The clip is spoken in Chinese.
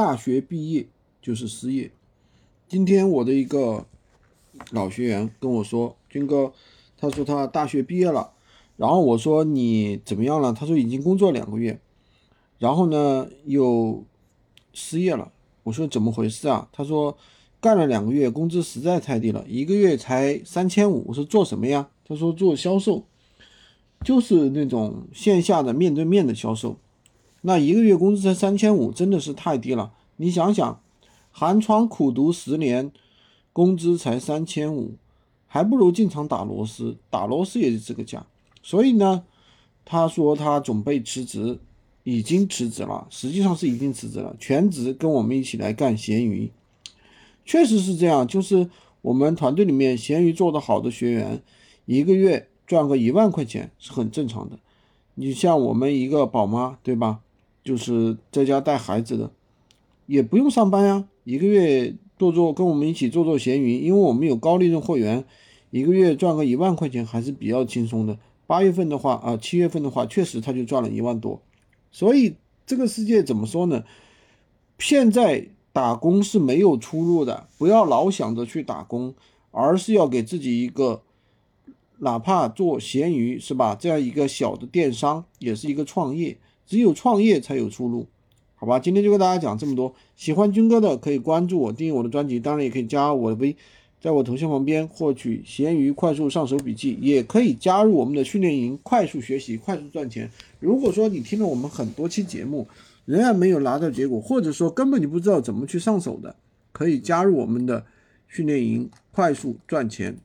大学毕业就是失业。今天我的一个老学员跟我说：“军哥，他说他大学毕业了。”然后我说：“你怎么样了？”他说：“已经工作两个月，然后呢又失业了。”我说：“怎么回事啊？”他说：“干了两个月，工资实在太低了，一个月才三千五。”我说：“做什么呀？”他说：“做销售，就是那种线下的面对面的销售。”那一个月工资才三千五，真的是太低了。你想想，寒窗苦读十年，工资才三千五，还不如进厂打螺丝，打螺丝也是这个价。所以呢，他说他准备辞职，已经辞职了，实际上是已经辞职了，全职跟我们一起来干闲鱼。确实是这样，就是我们团队里面闲鱼做得好的学员，一个月赚个一万块钱是很正常的。你像我们一个宝妈，对吧？就是在家带孩子的，也不用上班呀，一个月做做跟我们一起做做闲鱼，因为我们有高利润货源，一个月赚个一万块钱还是比较轻松的。八月份的话啊，七月份的话，确实他就赚了一万多。所以这个世界怎么说呢？现在打工是没有出路的，不要老想着去打工，而是要给自己一个，哪怕做闲鱼是吧？这样一个小的电商也是一个创业。只有创业才有出路，好吧？今天就跟大家讲这么多。喜欢军哥的可以关注我，订阅我的专辑，当然也可以加我的微，在我头像旁边获取闲鱼快速上手笔记，也可以加入我们的训练营，快速学习，快速赚钱。如果说你听了我们很多期节目，仍然没有拿到结果，或者说根本你不知道怎么去上手的，可以加入我们的训练营，快速赚钱。